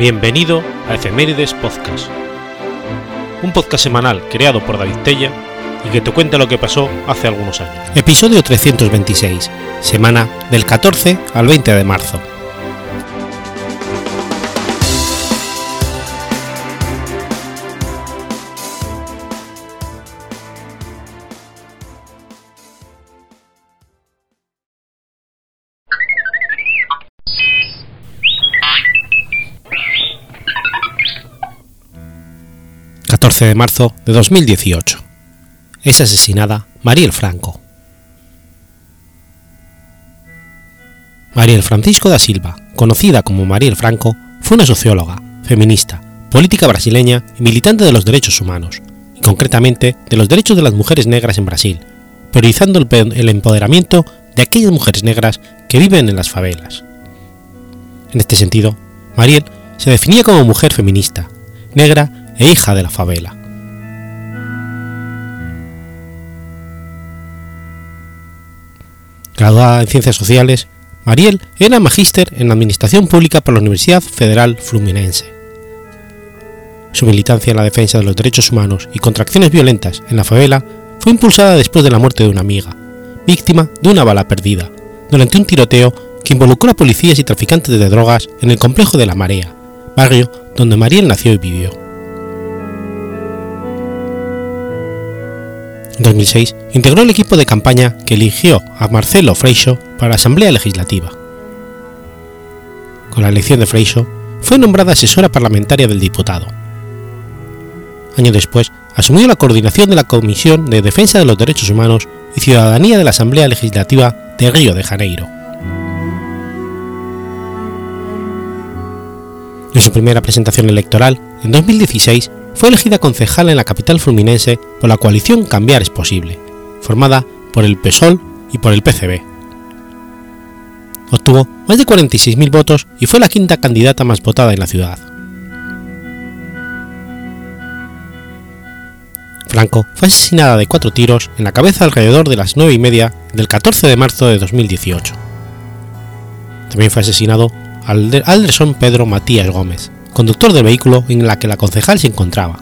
Bienvenido a Efemérides Podcast, un podcast semanal creado por David Tella y que te cuenta lo que pasó hace algunos años. Episodio 326, semana del 14 al 20 de marzo. 14 de marzo de 2018. Es asesinada Mariel Franco. Mariel Francisco da Silva, conocida como Mariel Franco, fue una socióloga, feminista, política brasileña y militante de los derechos humanos, y concretamente de los derechos de las mujeres negras en Brasil, priorizando el empoderamiento de aquellas mujeres negras que viven en las favelas. En este sentido, Mariel se definía como mujer feminista, negra e hija de la favela. Graduada en Ciencias Sociales, Mariel era magíster en Administración Pública por la Universidad Federal Fluminense. Su militancia en la defensa de los derechos humanos y contra acciones violentas en la favela fue impulsada después de la muerte de una amiga, víctima de una bala perdida, durante un tiroteo que involucró a policías y traficantes de drogas en el complejo de La Marea, barrio donde Mariel nació y vivió. En 2006 integró el equipo de campaña que eligió a Marcelo Freixo para la Asamblea Legislativa. Con la elección de Freixo, fue nombrada asesora parlamentaria del diputado. Año después, asumió la coordinación de la Comisión de Defensa de los Derechos Humanos y Ciudadanía de la Asamblea Legislativa de Río de Janeiro. En su primera presentación electoral, en 2016, fue elegida concejal en la capital fluminense por la coalición Cambiar es Posible, formada por el PSOL y por el PCB. Obtuvo más de 46.000 votos y fue la quinta candidata más votada en la ciudad. Franco fue asesinada de cuatro tiros en la cabeza alrededor de las nueve y media del 14 de marzo de 2018. También fue asesinado Alderson Pedro Matías Gómez, conductor del vehículo en la que la concejal se encontraba.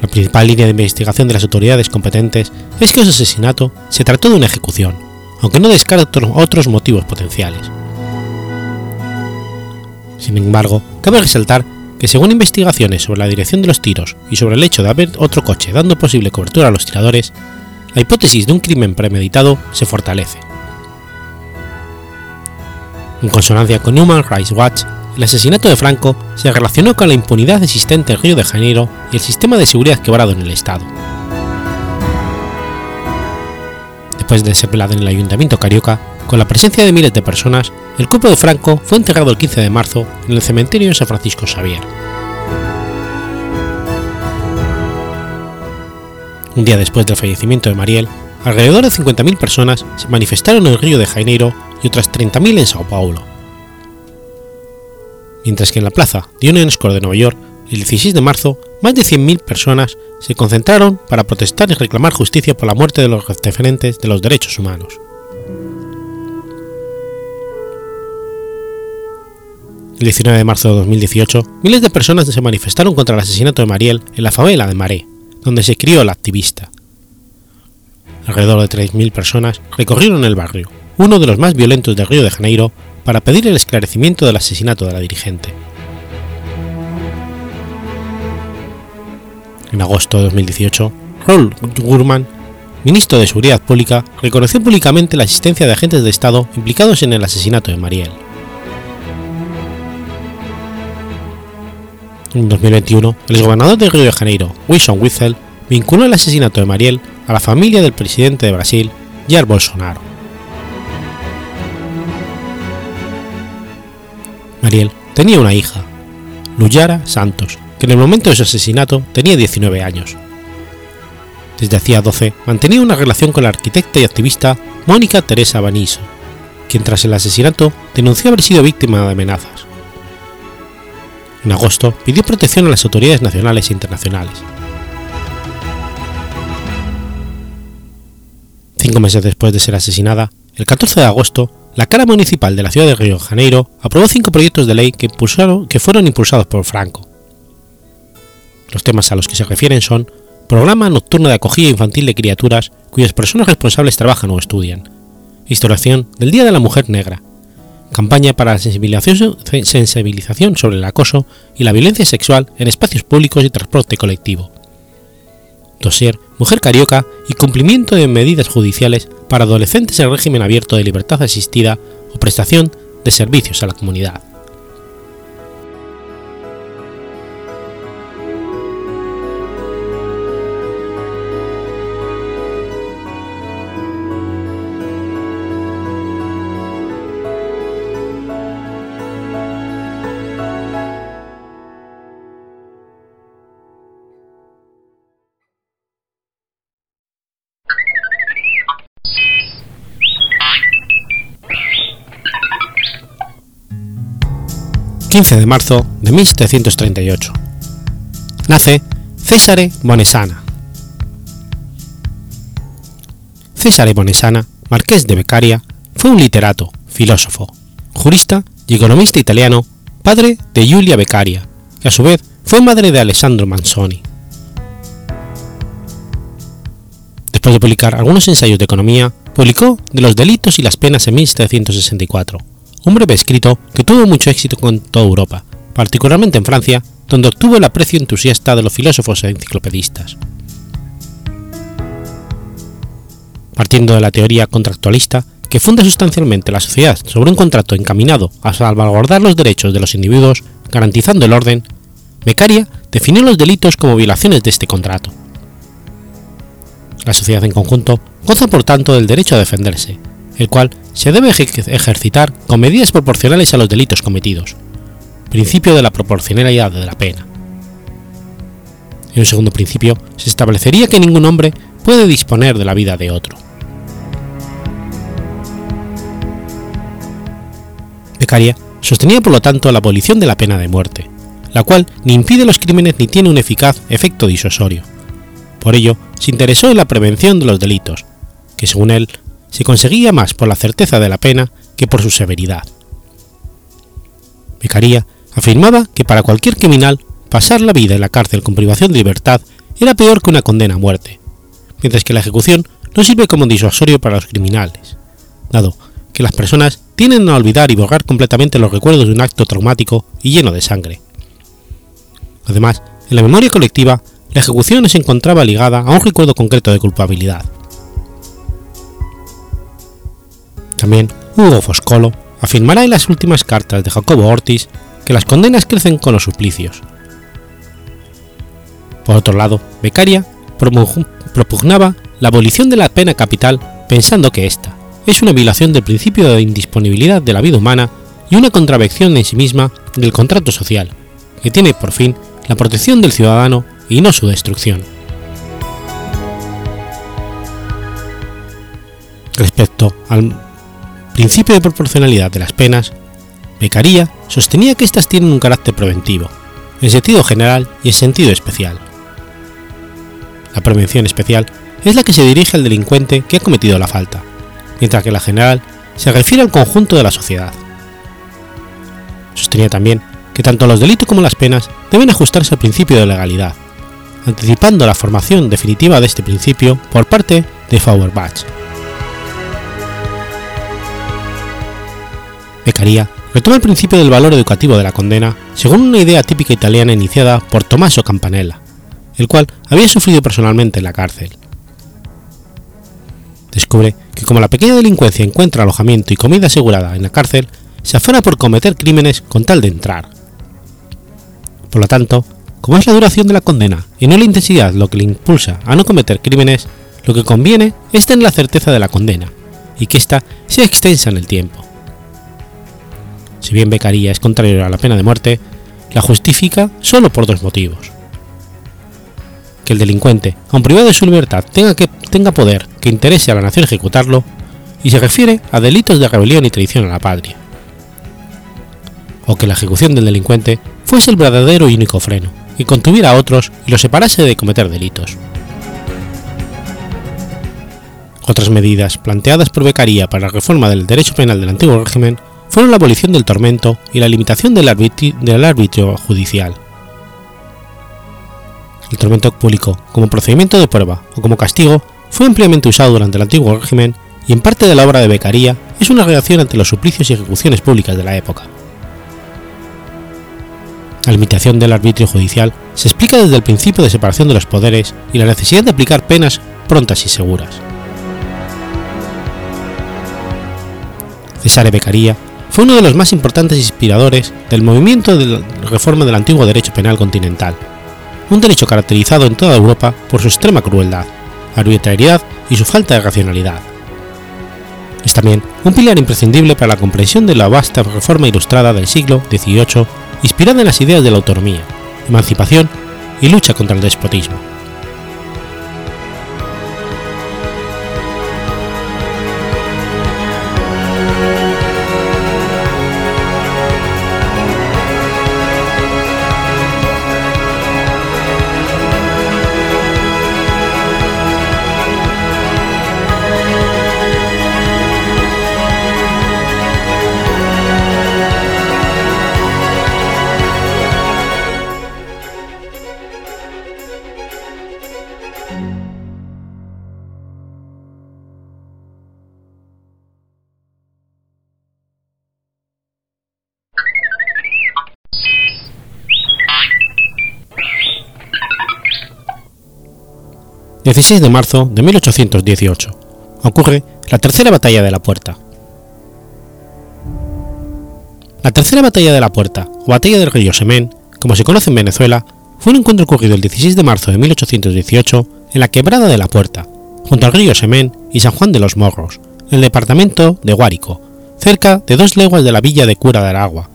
La principal línea de investigación de las autoridades competentes es que ese asesinato se trató de una ejecución, aunque no descarta otros motivos potenciales. Sin embargo, cabe resaltar que según investigaciones sobre la dirección de los tiros y sobre el hecho de haber otro coche dando posible cobertura a los tiradores, la hipótesis de un crimen premeditado se fortalece. En consonancia con Human Rights Watch, el asesinato de Franco se relacionó con la impunidad existente en Río de Janeiro y el sistema de seguridad quebrado en el Estado. Después de ser velado en el Ayuntamiento Carioca, con la presencia de miles de personas, el cuerpo de Franco fue enterrado el 15 de marzo en el cementerio de San Francisco Xavier. Un día después del fallecimiento de Mariel, alrededor de 50.000 personas se manifestaron en Río de Janeiro y otras 30.000 en Sao Paulo mientras que en la plaza de Union de Nueva York, el 16 de marzo, más de 100.000 personas se concentraron para protestar y reclamar justicia por la muerte de los referentes de los derechos humanos. El 19 de marzo de 2018, miles de personas se manifestaron contra el asesinato de Mariel en la favela de Maré, donde se crió la activista. Alrededor de 3.000 personas recorrieron el barrio, uno de los más violentos de Río de Janeiro, para pedir el esclarecimiento del asesinato de la dirigente. En agosto de 2018, Raúl Gurman, ministro de Seguridad Pública, reconoció públicamente la existencia de agentes de Estado implicados en el asesinato de Mariel. En 2021, el gobernador de Río de Janeiro, Wilson Witzel, vinculó el asesinato de Mariel a la familia del presidente de Brasil, Jair Bolsonaro. Mariel tenía una hija, Luyara Santos, que en el momento de su asesinato tenía 19 años. Desde hacía 12 mantenía una relación con la arquitecta y activista Mónica Teresa Baniso, quien tras el asesinato denunció haber sido víctima de amenazas. En agosto pidió protección a las autoridades nacionales e internacionales. Cinco meses después de ser asesinada, el 14 de agosto, la Cámara Municipal de la ciudad de Río de Janeiro aprobó cinco proyectos de ley que, que fueron impulsados por Franco. Los temas a los que se refieren son Programa Nocturno de Acogida Infantil de Criaturas cuyas personas responsables trabajan o estudian, Instauración del Día de la Mujer Negra, Campaña para la sensibilización, sensibilización sobre el acoso y la violencia sexual en espacios públicos y transporte colectivo, Dosier Mujer Carioca y cumplimiento de medidas judiciales para adolescentes en régimen abierto de libertad asistida o prestación de servicios a la comunidad. 15 de marzo de 1738. Nace Cesare Bonesana. Cesare Bonesana, marqués de Beccaria, fue un literato, filósofo, jurista y economista italiano, padre de Giulia Beccaria, que a su vez fue madre de Alessandro Manzoni. Después de publicar algunos ensayos de economía, publicó De los delitos y las penas en 1764 un breve escrito que tuvo mucho éxito con toda Europa, particularmente en Francia, donde obtuvo el aprecio entusiasta de los filósofos e enciclopedistas. Partiendo de la teoría contractualista, que funda sustancialmente la sociedad sobre un contrato encaminado a salvaguardar los derechos de los individuos, garantizando el orden, Beccaria definió los delitos como violaciones de este contrato. La sociedad en conjunto goza por tanto del derecho a defenderse, el cual se debe ejercitar con medidas proporcionales a los delitos cometidos, principio de la proporcionalidad de la pena. En un segundo principio, se establecería que ningún hombre puede disponer de la vida de otro. Beccaria sostenía por lo tanto la abolición de la pena de muerte, la cual ni impide los crímenes ni tiene un eficaz efecto disuasorio. Por ello, se interesó en la prevención de los delitos, que según él se conseguía más por la certeza de la pena que por su severidad. Beccaria afirmaba que para cualquier criminal pasar la vida en la cárcel con privación de libertad era peor que una condena a muerte, mientras que la ejecución no sirve como disuasorio para los criminales, dado que las personas tienden a olvidar y borrar completamente los recuerdos de un acto traumático y lleno de sangre. Además, en la memoria colectiva, la ejecución se encontraba ligada a un recuerdo concreto de culpabilidad. También Hugo Foscolo afirmará en las últimas cartas de Jacobo Ortiz que las condenas crecen con los suplicios. Por otro lado, Beccaria propugnaba la abolición de la pena capital pensando que ésta es una violación del principio de indisponibilidad de la vida humana y una contravección en sí misma del contrato social, que tiene por fin la protección del ciudadano y no su destrucción. Respecto al principio de proporcionalidad de las penas, Beccaria sostenía que éstas tienen un carácter preventivo, en sentido general y en sentido especial. La prevención especial es la que se dirige al delincuente que ha cometido la falta, mientras que la general se refiere al conjunto de la sociedad. Sostenía también que tanto los delitos como las penas deben ajustarse al principio de legalidad, anticipando la formación definitiva de este principio por parte de Feuerbach. Beccaria retoma el principio del valor educativo de la condena según una idea típica italiana iniciada por Tommaso Campanella, el cual había sufrido personalmente en la cárcel. Descubre que como la pequeña delincuencia encuentra alojamiento y comida asegurada en la cárcel, se afana por cometer crímenes con tal de entrar. Por lo tanto, como es la duración de la condena y no la intensidad lo que le impulsa a no cometer crímenes, lo que conviene es tener la certeza de la condena y que ésta sea extensa en el tiempo si bien Beccaria es contrario a la pena de muerte, la justifica solo por dos motivos. Que el delincuente, aun privado de su libertad, tenga, que, tenga poder que interese a la nación ejecutarlo, y se refiere a delitos de rebelión y traición a la patria. O que la ejecución del delincuente fuese el verdadero y único freno, y contuviera a otros y los separase de cometer delitos. Otras medidas planteadas por Beccaria para la reforma del derecho penal del antiguo régimen fueron la abolición del tormento y la limitación del, del arbitrio judicial. El tormento público, como procedimiento de prueba o como castigo, fue ampliamente usado durante el antiguo régimen y en parte de la obra de Beccaria es una reacción ante los suplicios y ejecuciones públicas de la época. La limitación del arbitrio judicial se explica desde el principio de separación de los poderes y la necesidad de aplicar penas prontas y seguras. Cesare Beccaria fue uno de los más importantes inspiradores del movimiento de reforma del antiguo derecho penal continental, un derecho caracterizado en toda Europa por su extrema crueldad, arbitrariedad y su falta de racionalidad. Es también un pilar imprescindible para la comprensión de la vasta reforma ilustrada del siglo XVIII, inspirada en las ideas de la autonomía, emancipación y lucha contra el despotismo. 16 de marzo de 1818. Ocurre la Tercera Batalla de la Puerta. La Tercera Batalla de la Puerta, o Batalla del Río Semén, como se conoce en Venezuela, fue un encuentro ocurrido el 16 de marzo de 1818 en la Quebrada de la Puerta, junto al río Semén y San Juan de los Morros, en el departamento de Guárico, cerca de dos leguas de la villa de Cura de Aragua,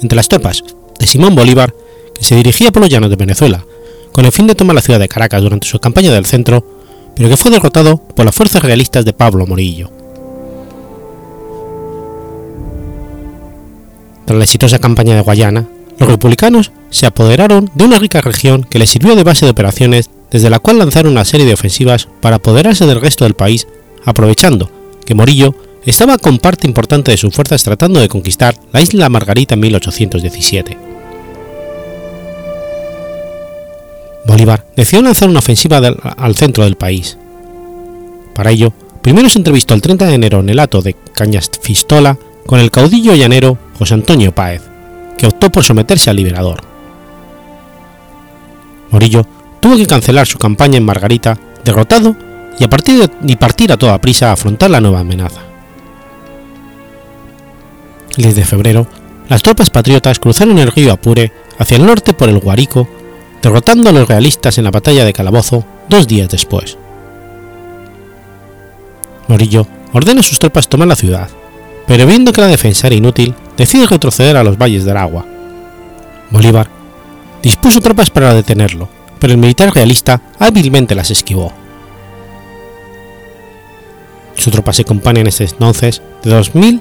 entre las tropas de Simón Bolívar, que se dirigía por los llanos de Venezuela con el fin de tomar la ciudad de Caracas durante su campaña del centro, pero que fue derrotado por las fuerzas realistas de Pablo Morillo. Tras la exitosa campaña de Guayana, los republicanos se apoderaron de una rica región que les sirvió de base de operaciones desde la cual lanzaron una serie de ofensivas para apoderarse del resto del país, aprovechando que Morillo estaba con parte importante de sus fuerzas tratando de conquistar la isla Margarita en 1817. Bolívar decidió lanzar una ofensiva al centro del país. Para ello, primero se entrevistó el 30 de enero en el hato de Cañafistola con el caudillo llanero José Antonio Páez, que optó por someterse al liberador. Morillo tuvo que cancelar su campaña en Margarita, derrotado y, a partir y partir a toda prisa a afrontar la nueva amenaza. El 10 de febrero, las tropas patriotas cruzaron el río Apure hacia el norte por el Guarico derrotando a los realistas en la batalla de Calabozo dos días después. Morillo ordena a sus tropas tomar la ciudad, pero viendo que la defensa era inútil, decide retroceder a los valles del agua. Bolívar dispuso tropas para detenerlo, pero el militar realista hábilmente las esquivó. Su tropa se compone en ese entonces de 2.000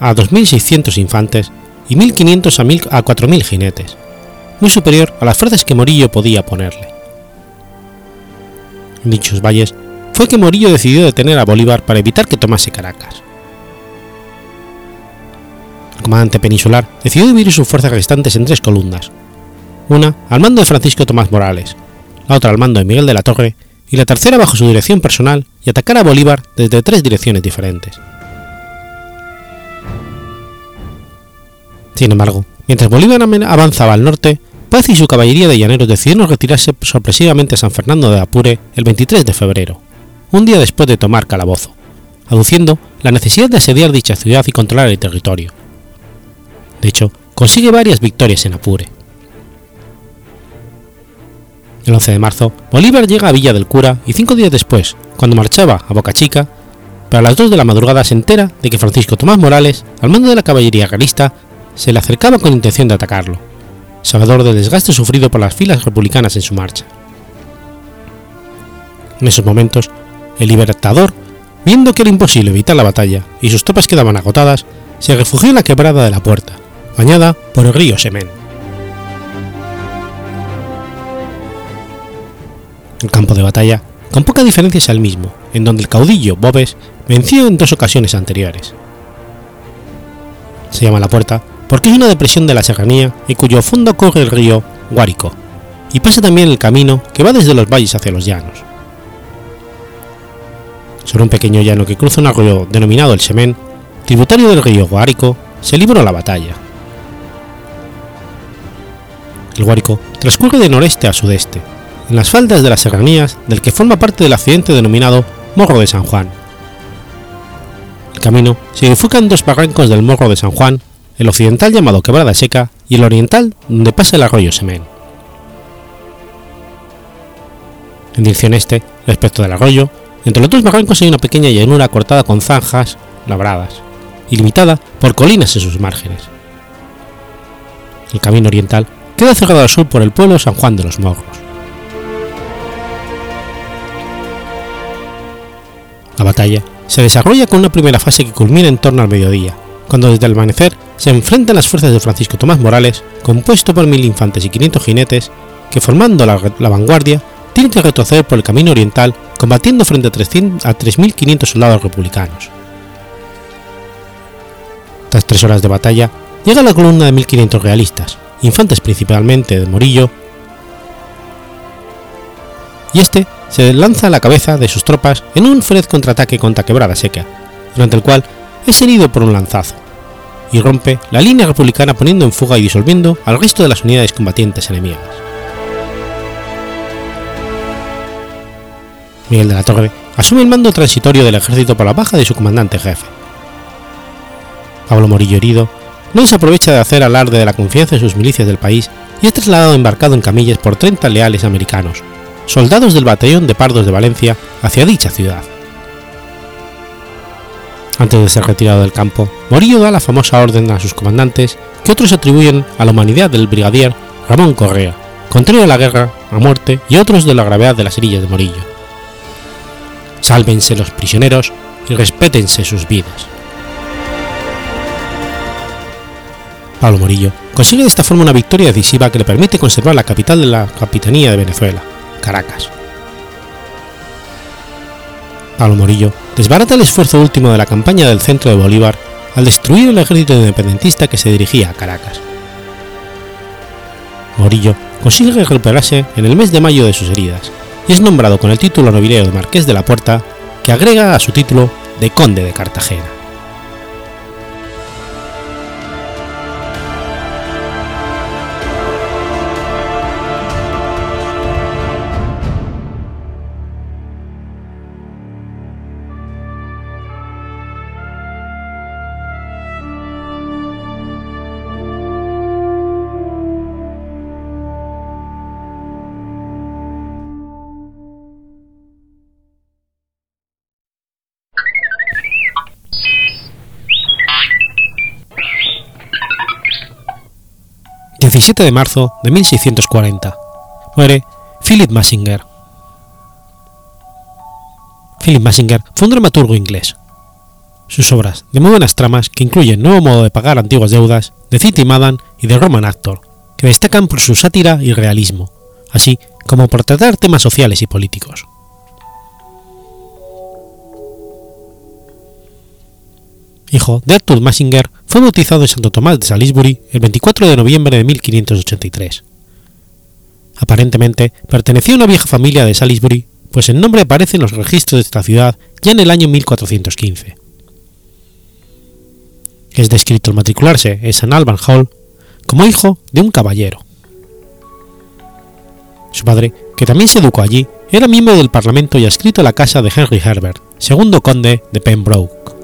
a 2.600 infantes y 1.500 a 4.000 jinetes, muy superior a las fuerzas que Morillo podía ponerle. En dichos valles fue que Morillo decidió detener a Bolívar para evitar que tomase Caracas. El comandante peninsular decidió dividir sus fuerzas restantes en tres columnas, una al mando de Francisco Tomás Morales, la otra al mando de Miguel de la Torre y la tercera bajo su dirección personal y atacar a Bolívar desde tres direcciones diferentes. Sin embargo, mientras Bolívar avanzaba al norte, Paz y su caballería de llaneros decidieron retirarse sorpresivamente a San Fernando de Apure el 23 de febrero, un día después de tomar Calabozo, aduciendo la necesidad de asediar dicha ciudad y controlar el territorio. De hecho, consigue varias victorias en Apure. El 11 de marzo, Bolívar llega a Villa del Cura y cinco días después, cuando marchaba a Boca Chica, para las 2 de la madrugada se entera de que Francisco Tomás Morales, al mando de la caballería realista, se le acercaba con intención de atacarlo, salvador del desgaste sufrido por las filas republicanas en su marcha. En esos momentos, el libertador, viendo que era imposible evitar la batalla y sus tropas quedaban agotadas, se refugió en la quebrada de la puerta, bañada por el río Semen. El campo de batalla con poca diferencia es el mismo, en donde el caudillo Bobes venció en dos ocasiones anteriores. Se llama la puerta porque es una depresión de la serranía y cuyo fondo corre el río Guárico, y pasa también el camino que va desde los valles hacia los llanos. Sobre un pequeño llano que cruza un arroyo denominado el Semen, tributario del río Guárico, se libró la batalla. El Guárico transcurre de noreste a sudeste, en las faldas de las serranías del que forma parte del accidente denominado Morro de San Juan. El camino se bifurca en dos barrancos del Morro de San Juan, el occidental llamado Quebrada Seca y el oriental donde pasa el arroyo Semen. En dirección este, respecto del arroyo, entre los dos barrancos hay una pequeña llanura cortada con zanjas labradas y limitada por colinas en sus márgenes. El camino oriental queda cerrado al sur por el pueblo San Juan de los Morros. La batalla se desarrolla con una primera fase que culmina en torno al mediodía, cuando desde el amanecer se enfrentan las fuerzas de Francisco Tomás Morales, compuesto por mil infantes y 500 jinetes, que formando la, vanguardia tienen que retroceder por el camino oriental combatiendo frente a 3.500 soldados republicanos. Tras tres horas de batalla, llega la columna de 1.500 realistas, infantes principalmente de Morillo, y este se lanza a la cabeza de sus tropas en un feroz contraataque contra Quebrada Seca, durante el cual es herido por un lanzazo, y rompe la línea republicana poniendo en fuga y disolviendo al resto de las unidades combatientes enemigas. Miguel de la Torre asume el mando transitorio del ejército por la baja de su comandante jefe. Pablo Morillo herido no se aprovecha de hacer alarde de la confianza de sus milicias del país y es trasladado embarcado en camillas por 30 leales americanos, soldados del batallón de Pardos de Valencia, hacia dicha ciudad. Antes de ser retirado del campo, Morillo da la famosa orden a sus comandantes que otros atribuyen a la humanidad del brigadier Ramón Correa, contrario a la guerra, a muerte y otros de la gravedad de las herillas de Morillo. Sálvense los prisioneros y respétense sus vidas. Pablo Morillo consigue de esta forma una victoria decisiva que le permite conservar la capital de la Capitanía de Venezuela, Caracas. Pablo Morillo desbarata el esfuerzo último de la campaña del centro de Bolívar al destruir el ejército independentista que se dirigía a Caracas. Morillo consigue recuperarse en el mes de mayo de sus heridas y es nombrado con el título nobiliario de Marqués de la Puerta, que agrega a su título de Conde de Cartagena. 17 de marzo de 1640. Muere Philip Massinger. Philip Massinger fue un dramaturgo inglés. Sus obras, de muy buenas tramas que incluyen Nuevo modo de pagar antiguas deudas, de City Madden y de Roman Actor, que destacan por su sátira y realismo, así como por tratar temas sociales y políticos. hijo de Arthur Massinger, fue bautizado en Santo Tomás de Salisbury el 24 de noviembre de 1583. Aparentemente pertenecía a una vieja familia de Salisbury, pues el nombre aparece en los registros de esta ciudad ya en el año 1415. Es descrito al matricularse en St. Alban Hall como hijo de un caballero. Su padre, que también se educó allí, era miembro del Parlamento y adscrito a la casa de Henry Herbert, segundo conde de Pembroke.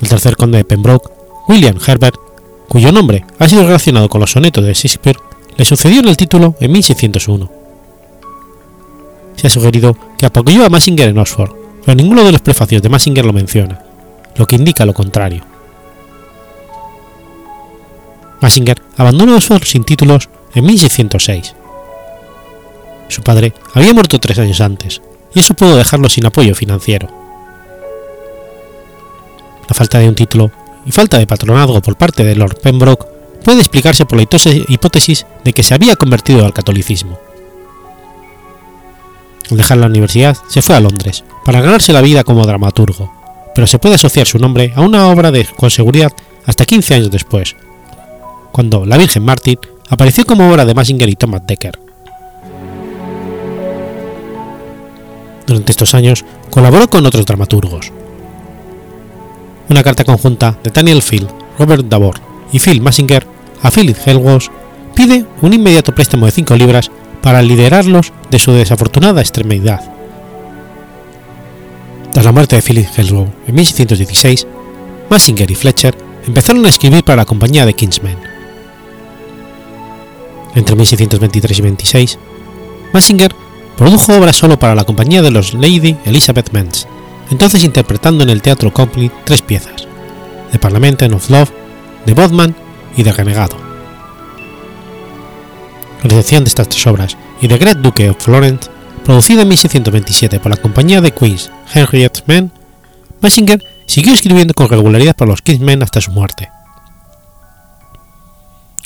El tercer conde de Pembroke, William Herbert, cuyo nombre ha sido relacionado con los sonetos de Shakespeare, le sucedió en el título en 1601. Se ha sugerido que apoyó a Massinger en Oxford, pero ninguno de los prefacios de Massinger lo menciona, lo que indica lo contrario. Massinger abandonó Oxford sin títulos en 1606. Su padre había muerto tres años antes, y eso pudo dejarlo sin apoyo financiero. La falta de un título y falta de patronazgo por parte de Lord Pembroke puede explicarse por la hipótesis de que se había convertido al catolicismo. Al dejar la universidad se fue a Londres para ganarse la vida como dramaturgo, pero se puede asociar su nombre a una obra de con seguridad hasta 15 años después, cuando La Virgen Mártir apareció como obra de Massinger y Thomas Dekker. Durante estos años colaboró con otros dramaturgos. Una carta conjunta de Daniel Field, Robert Davor y Phil Massinger a Philip Helgos pide un inmediato préstamo de 5 libras para liderarlos de su desafortunada extremidad. Tras la muerte de Philip Helgos en 1616, Massinger y Fletcher empezaron a escribir para la compañía de Kingsmen. Entre 1623 y 26, Massinger produjo obras solo para la compañía de los Lady Elizabeth Men's, entonces interpretando en el Teatro Company tres piezas, The Parliament of Love, The Bodman y The Renegado. La recepción de estas tres obras y The Great Duke of Florence, producida en 1627 por la compañía de Queen's Henriette Men, Massinger siguió escribiendo con regularidad para los Kingsmen hasta su muerte.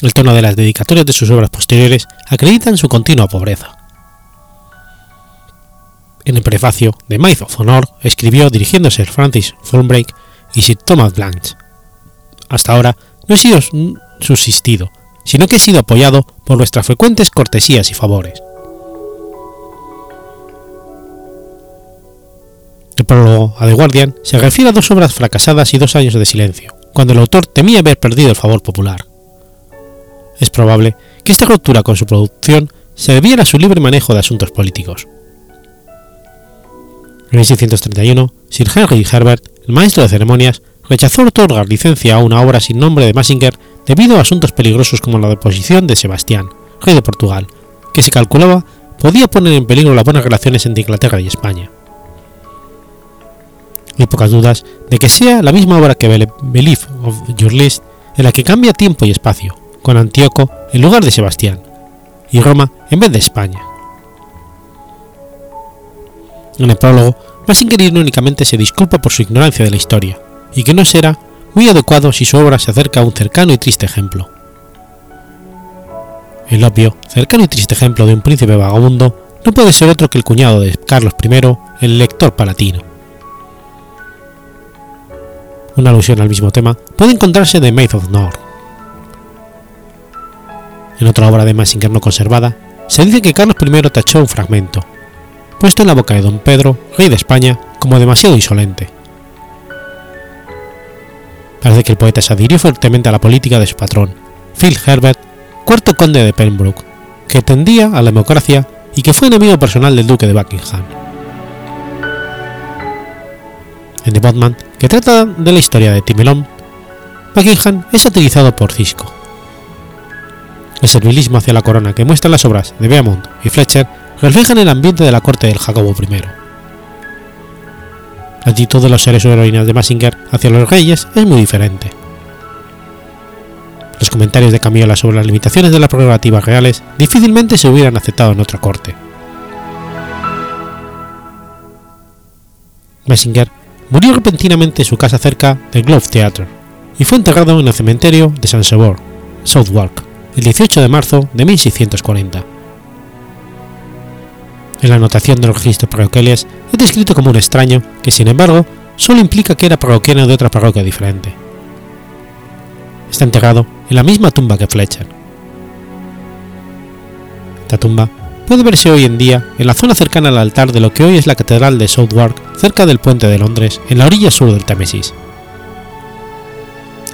El tono de las dedicatorias de sus obras posteriores acreditan su continua pobreza. En el prefacio de Maid of Honor escribió dirigiéndose a Francis Fulbrake y Sir Thomas Blanche. Hasta ahora no he sido subsistido, sino que he sido apoyado por vuestras frecuentes cortesías y favores. El prólogo a The Guardian se refiere a dos obras fracasadas y dos años de silencio, cuando el autor temía haber perdido el favor popular. Es probable que esta ruptura con su producción se debiera a su libre manejo de asuntos políticos. En 1631, Sir Henry Herbert, el maestro de ceremonias, rechazó otorgar licencia a una obra sin nombre de Massinger debido a asuntos peligrosos como la deposición de Sebastián, rey de Portugal, que se calculaba podía poner en peligro las buenas relaciones entre Inglaterra y España. Hay pocas dudas de que sea la misma obra que Belief of Your List en la que cambia tiempo y espacio, con Antíoco en lugar de Sebastián, y Roma en vez de España. En el prólogo, Massinger irónicamente se disculpa por su ignorancia de la historia, y que no será muy adecuado si su obra se acerca a un cercano y triste ejemplo. El obvio, cercano y triste ejemplo de un príncipe vagabundo no puede ser otro que el cuñado de Carlos I, el lector palatino. Una alusión al mismo tema puede encontrarse de Maid of Nord. En otra obra de Massinger no conservada, se dice que Carlos I tachó un fragmento, puesto en la boca de don Pedro, rey de España, como demasiado insolente. Parece que el poeta se adhirió fuertemente a la política de su patrón, Phil Herbert, cuarto conde de Pembroke, que tendía a la democracia y que fue enemigo personal del duque de Buckingham. En The Botman, que trata de la historia de Timelón, Buckingham es satirizado por Cisco. El servilismo hacia la corona que muestran las obras de Beaumont y Fletcher reflejan el ambiente de la corte del Jacobo I. La actitud de los seres o heroínas de Massinger hacia los reyes es muy diferente. Los comentarios de Camiola sobre las limitaciones de las prerrogativas reales difícilmente se hubieran aceptado en otra corte. Massinger murió repentinamente en su casa cerca del Globe Theatre y fue enterrado en el cementerio de San Sebor, Southwark, el 18 de marzo de 1640 en la anotación de los registros parroquiales es descrito como un extraño que, sin embargo, solo implica que era parroquiano de otra parroquia diferente. Está enterrado en la misma tumba que Fletcher. Esta tumba puede verse hoy en día en la zona cercana al altar de lo que hoy es la Catedral de Southwark, cerca del puente de Londres, en la orilla sur del Támesis.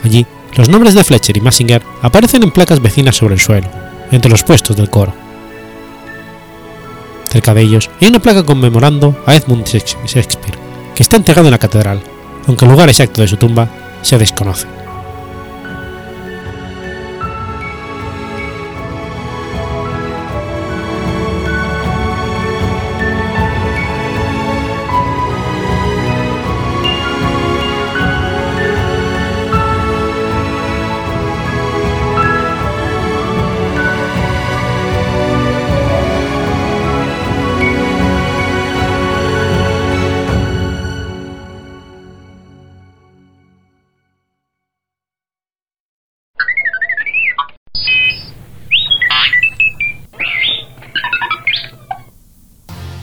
Allí, los nombres de Fletcher y Massinger aparecen en placas vecinas sobre el suelo, entre los puestos del coro. De ellos hay una placa conmemorando a Edmund Shakespeare, que está enterrado en la catedral, aunque el lugar exacto de su tumba se desconoce.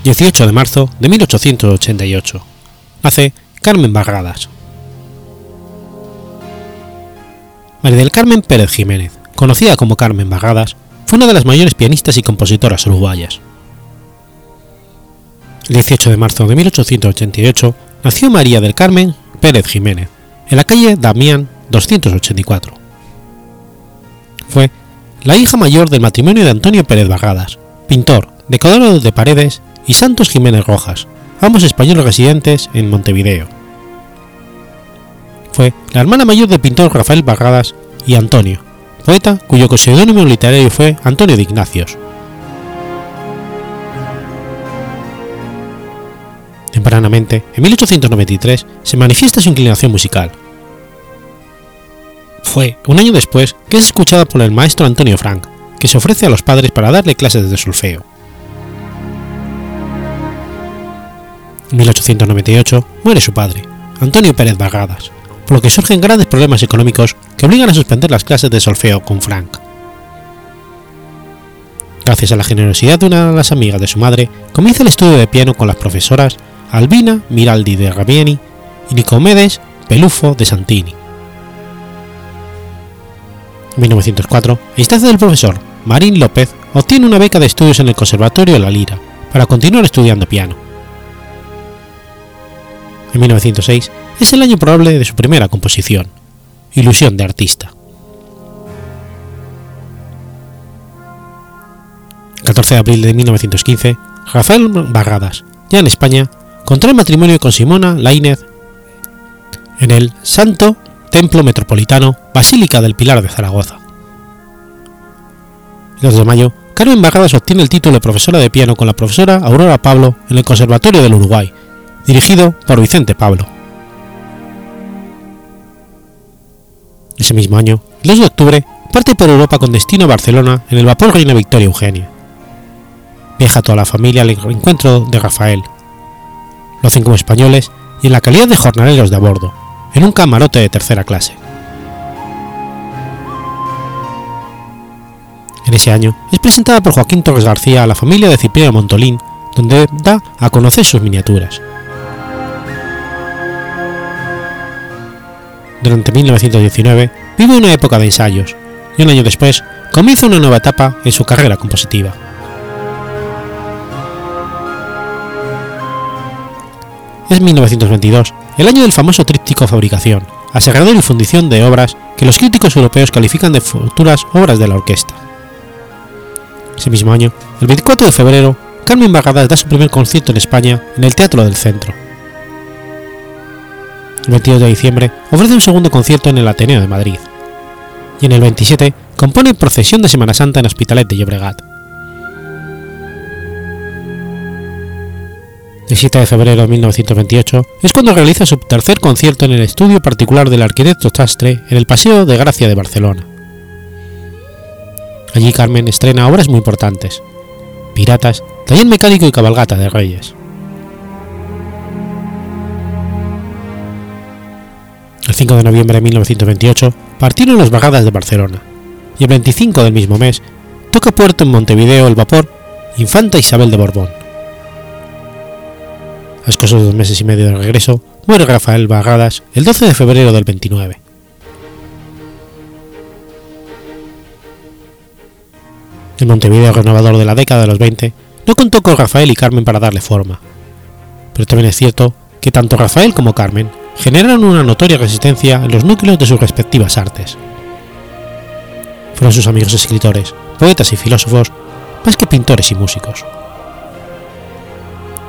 18 de marzo de 1888. Nace Carmen Barradas. María del Carmen Pérez Jiménez, conocida como Carmen Barradas, fue una de las mayores pianistas y compositoras uruguayas. El 18 de marzo de 1888 nació María del Carmen Pérez Jiménez, en la calle Damián 284. Fue la hija mayor del matrimonio de Antonio Pérez Barradas, pintor, decorador de paredes, y Santos Jiménez Rojas, ambos españoles residentes en Montevideo. Fue la hermana mayor del pintor Rafael Barradas y Antonio, poeta cuyo seudónimo literario fue Antonio de Ignacios. Tempranamente, en 1893, se manifiesta su inclinación musical. Fue un año después que es escuchada por el maestro Antonio Frank, que se ofrece a los padres para darle clases de solfeo. En 1898 muere su padre, Antonio Pérez Barradas, por lo que surgen grandes problemas económicos que obligan a suspender las clases de solfeo con Frank. Gracias a la generosidad de una de las amigas de su madre, comienza el estudio de piano con las profesoras Albina Miraldi de Ravieni y Nicomedes Pelufo de Santini. En 1904, a instancia del profesor Marín López, obtiene una beca de estudios en el Conservatorio de La Lira para continuar estudiando piano. En 1906 es el año probable de su primera composición, Ilusión de artista. 14 de abril de 1915, Rafael Barradas, ya en España, contrae matrimonio con Simona Lainez en el Santo Templo Metropolitano Basílica del Pilar de Zaragoza. El 2 de mayo, Carmen Barradas obtiene el título de profesora de piano con la profesora Aurora Pablo en el Conservatorio del Uruguay, dirigido por Vicente Pablo. Ese mismo año, el 2 de octubre, parte por Europa con destino a Barcelona en el vapor Reina Victoria Eugenia. Viaja toda la familia al encuentro de Rafael. Lo hacen como españoles y en la calidad de jornaleros de a bordo, en un camarote de tercera clase. En ese año es presentada por Joaquín Torres García a la familia de Cipriano Montolín, donde da a conocer sus miniaturas. Durante 1919 vive una época de ensayos y un año después comienza una nueva etapa en su carrera compositiva. Es 1922, el año del famoso tríptico Fabricación, aserrador y fundición de obras que los críticos europeos califican de futuras obras de la orquesta. Ese mismo año, el 24 de febrero, Carmen Barradas da su primer concierto en España en el Teatro del Centro. El 22 de diciembre ofrece un segundo concierto en el Ateneo de Madrid. Y en el 27 compone Procesión de Semana Santa en Hospitalet de Llobregat. El 7 de febrero de 1928 es cuando realiza su tercer concierto en el estudio particular del arquitecto Sastre en el Paseo de Gracia de Barcelona. Allí Carmen estrena obras muy importantes: Piratas, Taller Mecánico y Cabalgata de Reyes. El 5 de noviembre de 1928 partieron las Vagadas de Barcelona y el 25 del mismo mes toca puerto en Montevideo el vapor Infanta Isabel de Borbón. A escasos dos meses y medio de regreso, muere Rafael Barradas el 12 de febrero del 29. El Montevideo renovador de la década de los 20 no contó con Rafael y Carmen para darle forma, pero también es cierto que tanto Rafael como Carmen generaron una notoria resistencia en los núcleos de sus respectivas artes. Fueron sus amigos escritores, poetas y filósofos, más que pintores y músicos.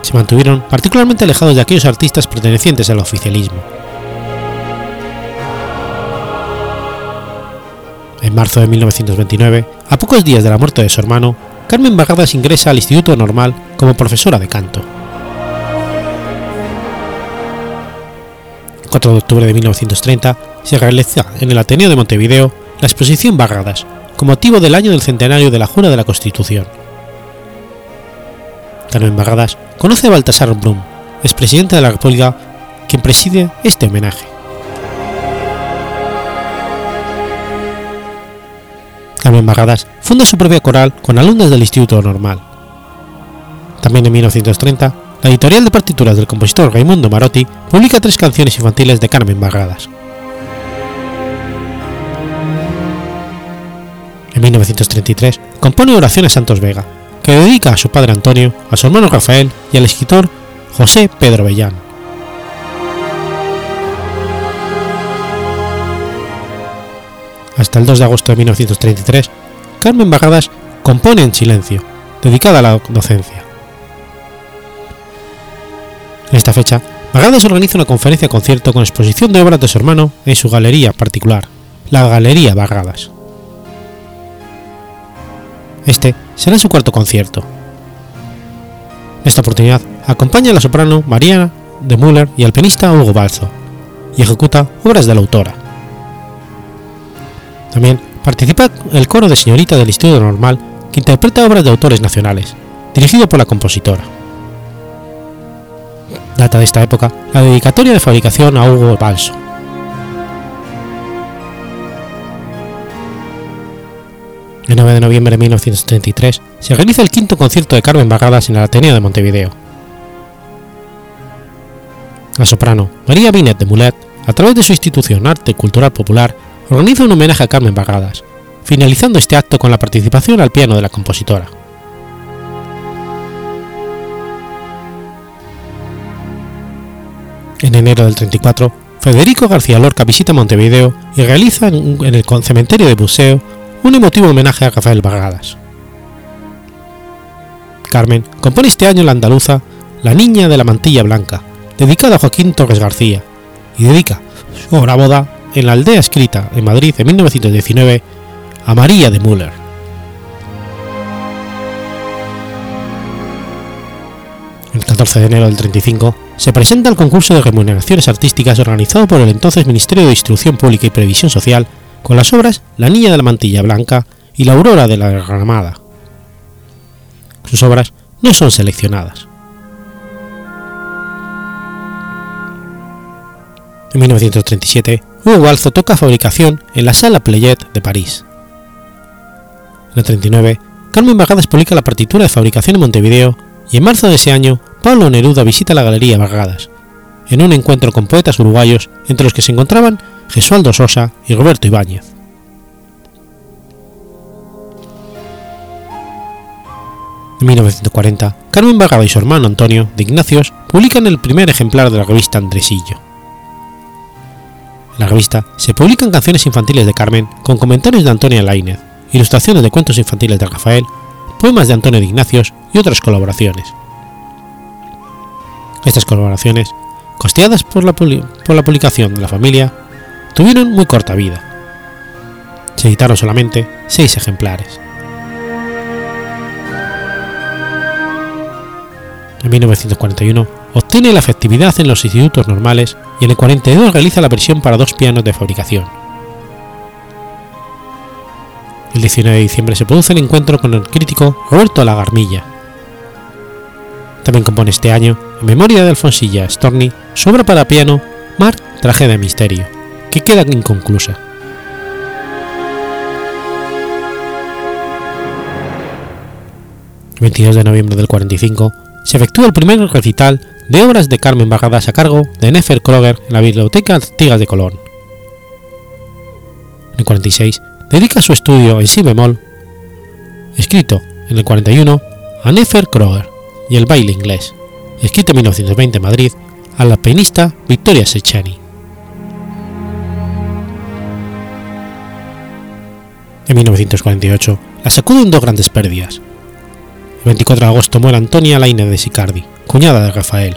Se mantuvieron particularmente alejados de aquellos artistas pertenecientes al oficialismo. En marzo de 1929, a pocos días de la muerte de su hermano, Carmen Barradas ingresa al Instituto Normal como profesora de canto. 4 de octubre de 1930 se realiza en el Ateneo de Montevideo la exposición Barradas, con motivo del año del centenario de la Jura de la Constitución. Carmen Barradas conoce a Baltasar Brum, expresidente de la República, quien preside este homenaje. Carmen Barradas funda su propia coral con alumnas del Instituto Normal. También en 1930, la editorial de partituras del compositor Raimundo Marotti publica tres canciones infantiles de Carmen Barradas. En 1933 compone Oraciones Santos Vega, que dedica a su padre Antonio, a su hermano Rafael y al escritor José Pedro Bellán. Hasta el 2 de agosto de 1933, Carmen Barradas compone en silencio, dedicada a la docencia. En esta fecha, Barradas organiza una conferencia concierto con exposición de obras de su hermano en su galería particular, la Galería Barradas. Este será su cuarto concierto. En esta oportunidad acompaña a la soprano Mariana de Müller y al pianista Hugo Balzo, y ejecuta obras de la autora. También participa el coro de señorita del Instituto Normal que interpreta obras de autores nacionales, dirigido por la compositora. Data de esta época la dedicatoria de fabricación a Hugo Balso. El 9 de noviembre de 1933 se realiza el quinto concierto de Carmen Barradas en el Ateneo de Montevideo. La soprano María Binet de Mulet, a través de su institución Arte Cultural Popular, organiza un homenaje a Carmen Barradas, finalizando este acto con la participación al piano de la compositora. En enero del 34, Federico García Lorca visita Montevideo y realiza en el cementerio de Buceo un emotivo homenaje a Rafael Barradas. Carmen compone este año la andaluza La Niña de la Mantilla Blanca, dedicada a Joaquín Torres García, y dedica su obra boda en la aldea escrita en Madrid en 1919 a María de Müller. 14 de enero del 35 se presenta el concurso de remuneraciones artísticas organizado por el entonces Ministerio de Instrucción Pública y Previsión Social con las obras La Niña de la Mantilla Blanca y La Aurora de la Granamada. Sus obras no son seleccionadas. En 1937, Hugo Balzo toca fabricación en la Sala Playet de París. En el 39, Carmen Barradas publica la partitura de fabricación en Montevideo y en marzo de ese año, Pablo Neruda visita la Galería Barradas, en un encuentro con poetas uruguayos entre los que se encontraban Gesualdo Sosa y Roberto Ibáñez. En 1940, Carmen Barrada y su hermano Antonio de Ignacios publican el primer ejemplar de la revista Andresillo. En la revista se publican canciones infantiles de Carmen con comentarios de Antonio Lainez, ilustraciones de cuentos infantiles de Rafael, poemas de Antonio de Ignacios y otras colaboraciones. Estas colaboraciones, costeadas por la, publicación de la familia, tuvieron muy corta vida. Se editaron solamente seis ejemplares. En 1941 obtiene la efectividad en los institutos normales y en el 42 realiza la versión para dos pianos de fabricación. El 19 de diciembre se produce el encuentro con el crítico Roberto Lagarmilla. También compone este año, en memoria de Alfonsilla Storni, su obra para piano Mar, tragedia misterio, que queda inconclusa. El 22 de noviembre del 45 se efectúa el primer recital de obras de Carmen Barradas a cargo de Nefer Kroger en la Biblioteca Artigas de Colón. En el 46 dedica su estudio en si bemol, escrito en el 41 a Nefer Kroger y el baile inglés, escrito en 1920 en Madrid a la pianista Victoria Sechani. En 1948 la sacuden dos grandes pérdidas. El 24 de agosto muere Antonia Laine de Sicardi, cuñada de Rafael.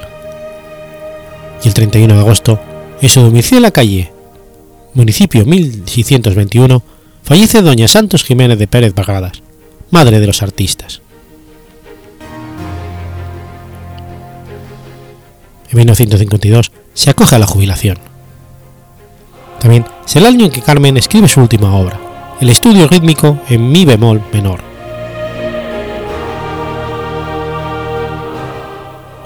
Y el 31 de agosto, en su domicilio en la calle, municipio 1621, fallece doña Santos Jiménez de Pérez Barradas, madre de los artistas. En 1952 se acoge a la jubilación. También es el año en que Carmen escribe su última obra, el estudio rítmico en mi bemol menor.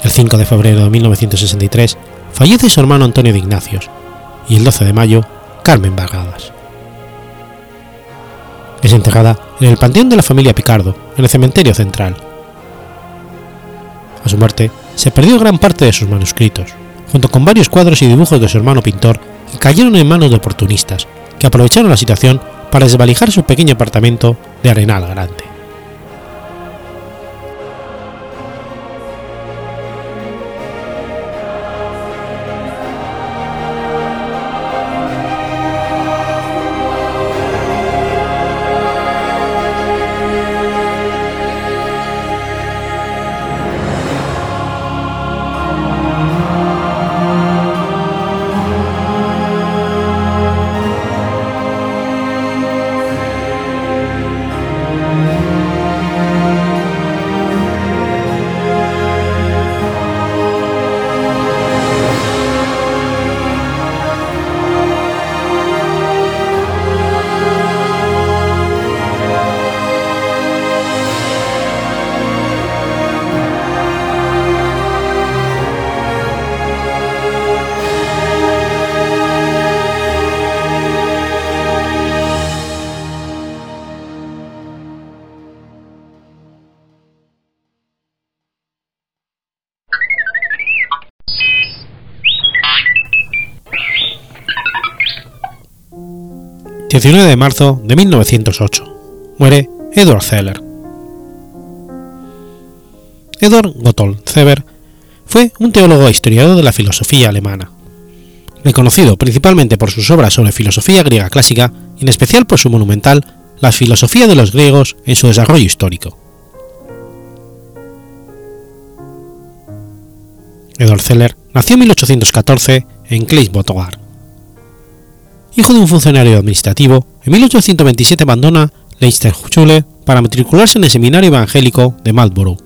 El 5 de febrero de 1963 fallece su hermano Antonio de Ignacios y el 12 de mayo Carmen Barradas. Es enterrada en el panteón de la familia Picardo, en el cementerio central. A su muerte, se perdió gran parte de sus manuscritos, junto con varios cuadros y dibujos de su hermano pintor que cayeron en manos de oportunistas, que aprovecharon la situación para desvalijar su pequeño apartamento de Arenal Grande. 19 de marzo de 1908. Muere Edward Zeller. Edward Gotthold Zeller fue un teólogo e historiador de la filosofía alemana, reconocido principalmente por sus obras sobre filosofía griega clásica y en especial por su monumental La filosofía de los griegos en su desarrollo histórico. Edward Zeller nació en 1814 en Kleisbotogar, hijo de un funcionario administrativo, en 1827 abandona Leicesterschule para matricularse en el seminario evangélico de Marlborough.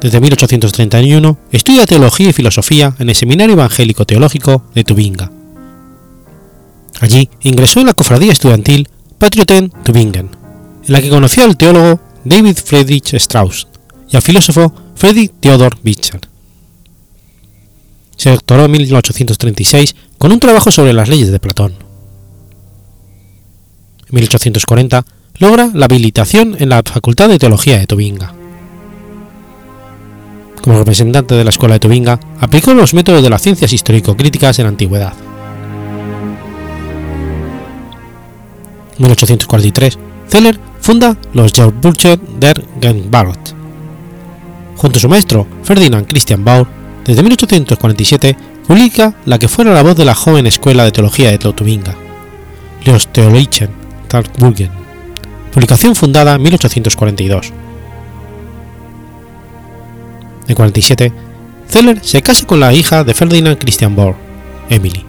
Desde 1831 estudia teología y filosofía en el seminario evangélico teológico de Tubinga. Allí ingresó en la cofradía estudiantil Patrioten Tübingen, en la que conoció al teólogo David Friedrich Strauss y al filósofo Friedrich Theodor Witcher. Se doctoró en 1836 con un trabajo sobre las leyes de Platón. En 1840 logra la habilitación en la Facultad de Teología de Tubinga. Como representante de la Escuela de Tubinga, aplicó los métodos de las ciencias histórico-críticas en la antigüedad. En 1843, Zeller funda los Jahrbucher der Gegenwart. Junto a su maestro, Ferdinand Christian Baur, desde 1847 publica la que fuera la voz de la joven escuela de teología de Totubinga, Los Talkburgen, publicación fundada en 1842. En 47, Zeller se casa con la hija de Ferdinand Christian Bohr, Emily.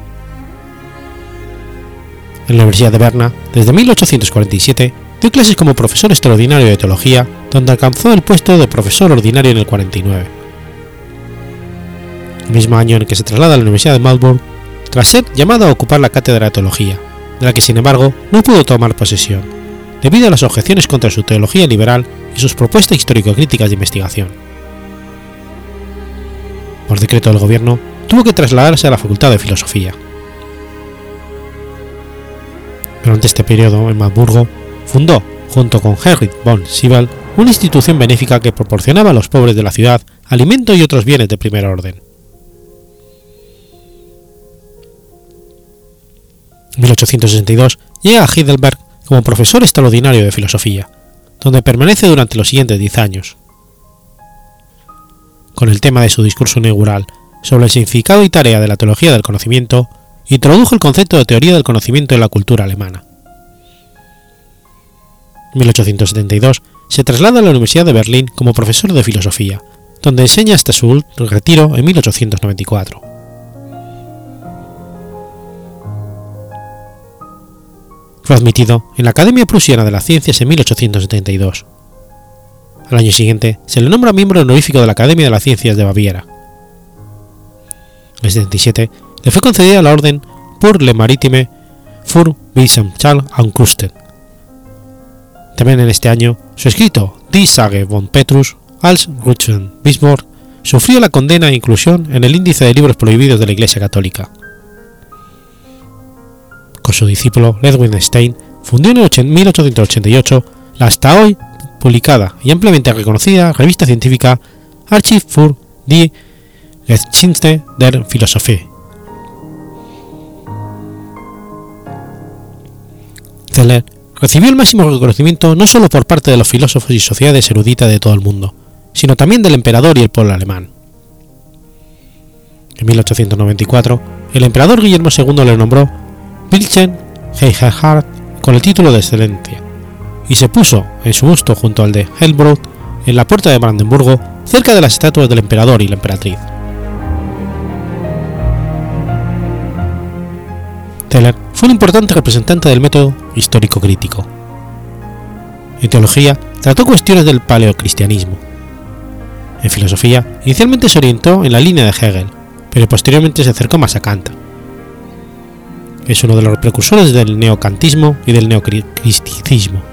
En la Universidad de Berna, desde 1847, dio clases como profesor extraordinario de teología, donde alcanzó el puesto de profesor ordinario en el 49 mismo año en que se traslada a la Universidad de Melbourne, tras ser llamado a ocupar la cátedra de teología, de la que sin embargo no pudo tomar posesión, debido a las objeciones contra su teología liberal y sus propuestas histórico-críticas de investigación. Por decreto del gobierno, tuvo que trasladarse a la Facultad de Filosofía. Durante este periodo, en Marburgo, fundó, junto con Heinrich von Siebel, una institución benéfica que proporcionaba a los pobres de la ciudad alimento y otros bienes de primer orden. 1862 llega a Heidelberg como profesor extraordinario de filosofía, donde permanece durante los siguientes diez años. Con el tema de su discurso inaugural sobre el significado y tarea de la teología del conocimiento, introdujo el concepto de teoría del conocimiento en la cultura alemana. En 1872 se traslada a la Universidad de Berlín como profesor de filosofía, donde enseña hasta su retiro en 1894. Fue admitido en la Academia Prusiana de las Ciencias en 1872. Al año siguiente se le nombra miembro honorífico de la Academia de las Ciencias de Baviera. En el 77 le fue concedida la orden por le Maritime für Wissenschaft und Kunsten. También en este año, su escrito Die Sage von Petrus als Rutzen Bismarck sufrió la condena e inclusión en el índice de libros prohibidos de la Iglesia Católica su discípulo Ludwig Stein, fundió en 1888 la hasta hoy publicada y ampliamente reconocida revista científica Archiv für die Geschichte der Philosophie. Zeller recibió el máximo reconocimiento no solo por parte de los filósofos y sociedades eruditas de todo el mundo, sino también del emperador y el pueblo alemán. En 1894, el emperador Guillermo II le nombró Wilhelm Heichhardt con el título de excelencia, y se puso en su busto junto al de Helbrot en la puerta de Brandenburgo, cerca de las estatuas del emperador y la emperatriz. Teller fue un importante representante del método histórico crítico. En teología, trató cuestiones del paleocristianismo. En filosofía, inicialmente se orientó en la línea de Hegel, pero posteriormente se acercó más a Kant. Es uno de los precursores del neocantismo y del neocristicismo.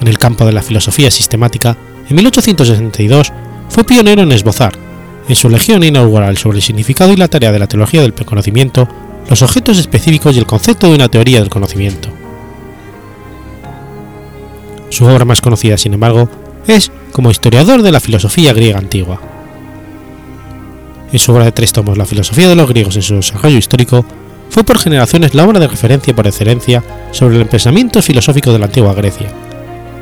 En el campo de la filosofía sistemática, en 1862 fue pionero en esbozar, en su legión inaugural sobre el significado y la tarea de la teología del conocimiento, los objetos específicos y el concepto de una teoría del conocimiento. Su obra más conocida, sin embargo, es como historiador de la filosofía griega antigua. En su obra de tres tomos, La filosofía de los griegos en su desarrollo histórico, fue por generaciones la obra de referencia por excelencia sobre el pensamiento filosófico de la antigua Grecia,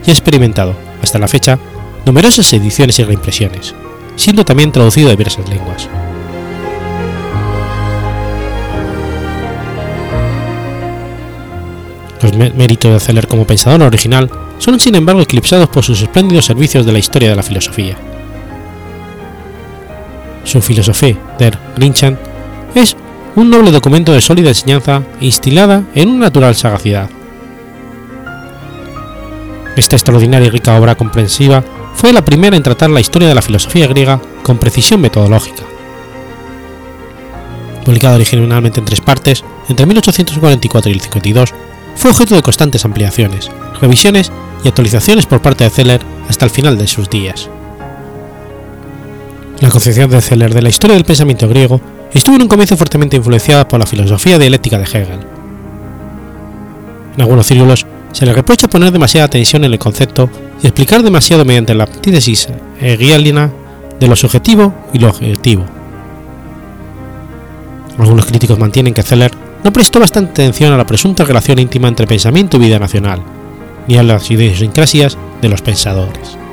y ha experimentado, hasta la fecha, numerosas ediciones y reimpresiones, siendo también traducido a diversas lenguas. Los méritos de Zeller como pensador original son sin embargo eclipsados por sus espléndidos servicios de la historia de la filosofía. Su Philosophie der Grinchan es un noble documento de sólida enseñanza instilada en una natural sagacidad. Esta extraordinaria y rica obra comprensiva fue la primera en tratar la historia de la filosofía griega con precisión metodológica. Publicada originalmente en tres partes, entre 1844 y el 52, fue objeto de constantes ampliaciones, revisiones y actualizaciones por parte de Zeller hasta el final de sus días. La concepción de Zeller de la historia del pensamiento griego estuvo en un comienzo fuertemente influenciada por la filosofía dialéctica de Hegel. En algunos círculos se le reprocha poner demasiada atención en el concepto y explicar demasiado mediante la antítesis hegeliana de lo subjetivo y lo objetivo. Algunos críticos mantienen que Zeller no prestó bastante atención a la presunta relación íntima entre pensamiento y vida nacional, ni a las idiosincrasias de los pensadores.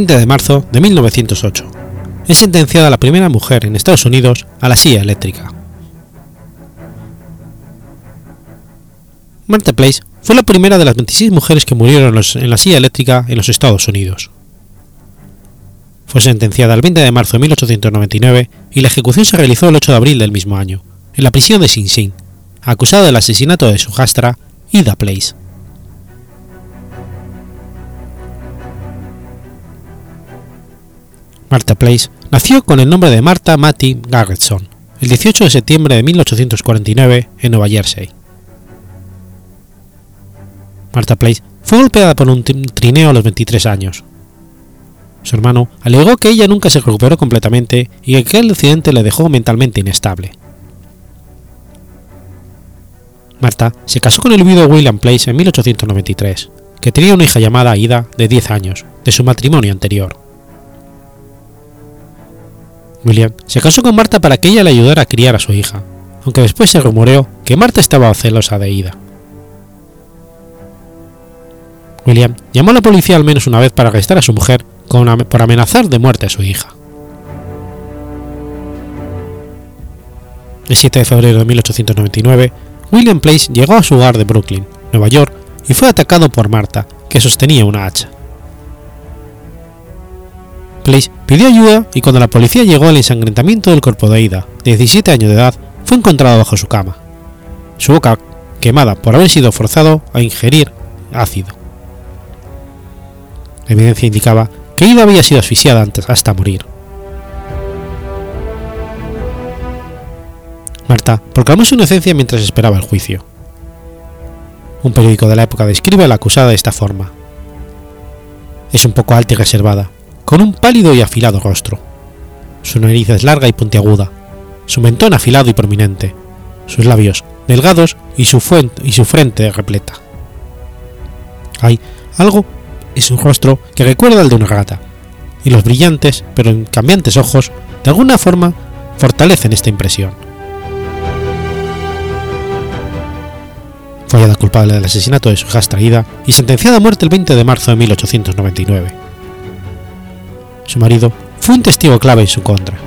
20 de marzo de 1908. Es sentenciada la primera mujer en Estados Unidos a la silla eléctrica. Martha Place fue la primera de las 26 mujeres que murieron en la silla eléctrica en los Estados Unidos. Fue sentenciada el 20 de marzo de 1899 y la ejecución se realizó el 8 de abril del mismo año, en la prisión de Sing Sing, acusada del asesinato de su jastra, Ida Place. Martha Place nació con el nombre de Martha Mattie Garretson el 18 de septiembre de 1849 en Nueva Jersey. Martha Place fue golpeada por un trineo a los 23 años. Su hermano alegó que ella nunca se recuperó completamente y que aquel accidente le dejó mentalmente inestable. Marta se casó con el viudo William Place en 1893, que tenía una hija llamada Ida de 10 años, de su matrimonio anterior. William se casó con Marta para que ella le ayudara a criar a su hija, aunque después se rumoreó que Marta estaba celosa de Ida. William llamó a la policía al menos una vez para arrestar a su mujer por amenazar de muerte a su hija. El 7 de febrero de 1899, William Place llegó a su hogar de Brooklyn, Nueva York, y fue atacado por Marta, que sostenía una hacha. Place pidió ayuda y cuando la policía llegó al ensangrentamiento del cuerpo de Aida, de 17 años de edad, fue encontrado bajo su cama. Su boca quemada por haber sido forzado a ingerir ácido. La evidencia indicaba que Ida había sido asfixiada antes hasta morir. Marta proclamó su inocencia mientras esperaba el juicio. Un periódico de la época describe a la acusada de esta forma. Es un poco alta y reservada, con un pálido y afilado rostro. Su nariz es larga y puntiaguda, su mentón afilado y prominente, sus labios delgados y su, frente repleta. Hay algo en su rostro que recuerda al de una gata, y los brillantes pero cambiantes ojos de alguna forma fortalecen esta impresión. fue hallada culpable del asesinato de su hija traída y sentenciada a muerte el 20 de marzo de 1899. Su marido fue un testigo clave en su contra.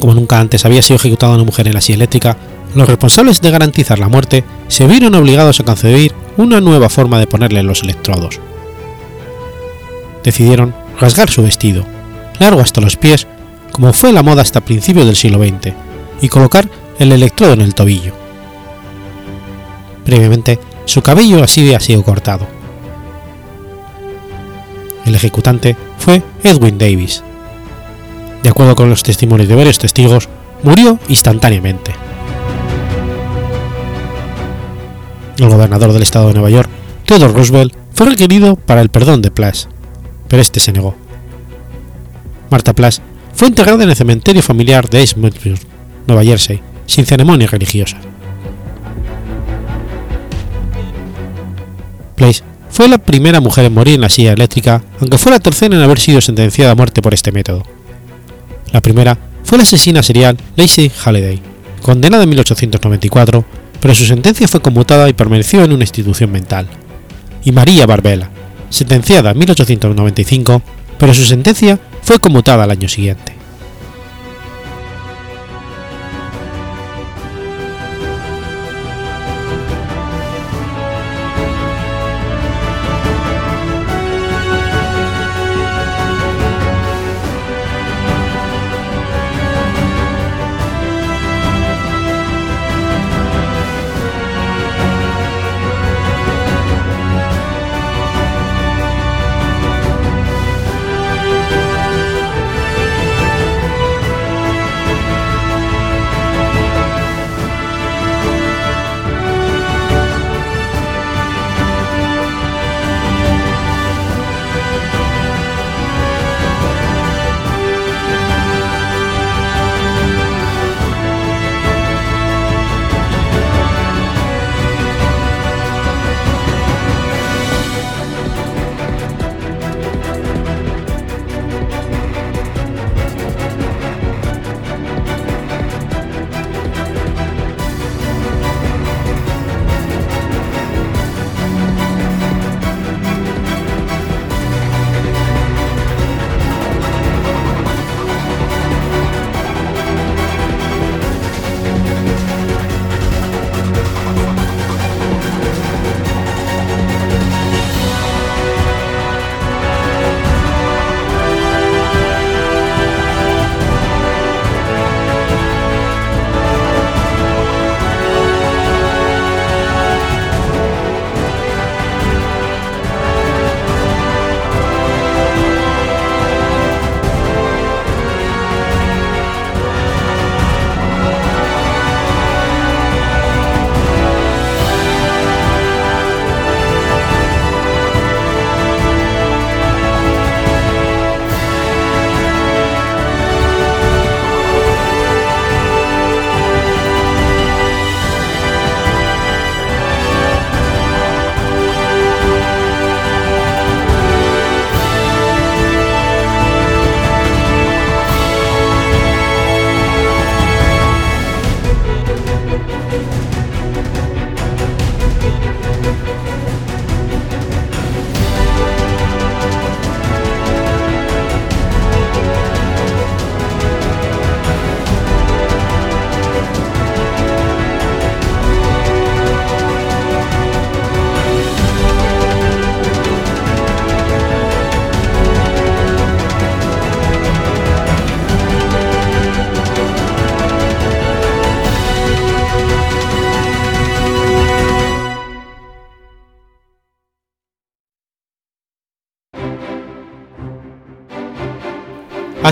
Como nunca antes había sido ejecutada una mujer en la silla eléctrica, los responsables de garantizar la muerte se vieron obligados a concebir una nueva forma de ponerle los electrodos. Decidieron rasgar su vestido, largo hasta los pies, como fue la moda hasta principios del siglo XX, y colocar el electrodo en el tobillo. Previamente, su cabello así había sido cortado. El ejecutante fue Edwin Davis. De acuerdo con los testimonios de varios testigos, murió instantáneamente. El gobernador del estado de Nueva York, Theodore Roosevelt, fue requerido para el perdón de Plass, pero este se negó. Martha Plass fue enterrada en el cementerio familiar de East Nueva Jersey, sin ceremonias religiosas. Place fue la primera mujer en morir en la silla eléctrica, aunque fue la tercera en haber sido sentenciada a muerte por este método. La primera fue la asesina serial Lacey Halliday, condenada en 1894, pero su sentencia fue conmutada y permaneció en una institución mental. Y María Barbela, sentenciada en 1895, pero su sentencia fue conmutada al año siguiente.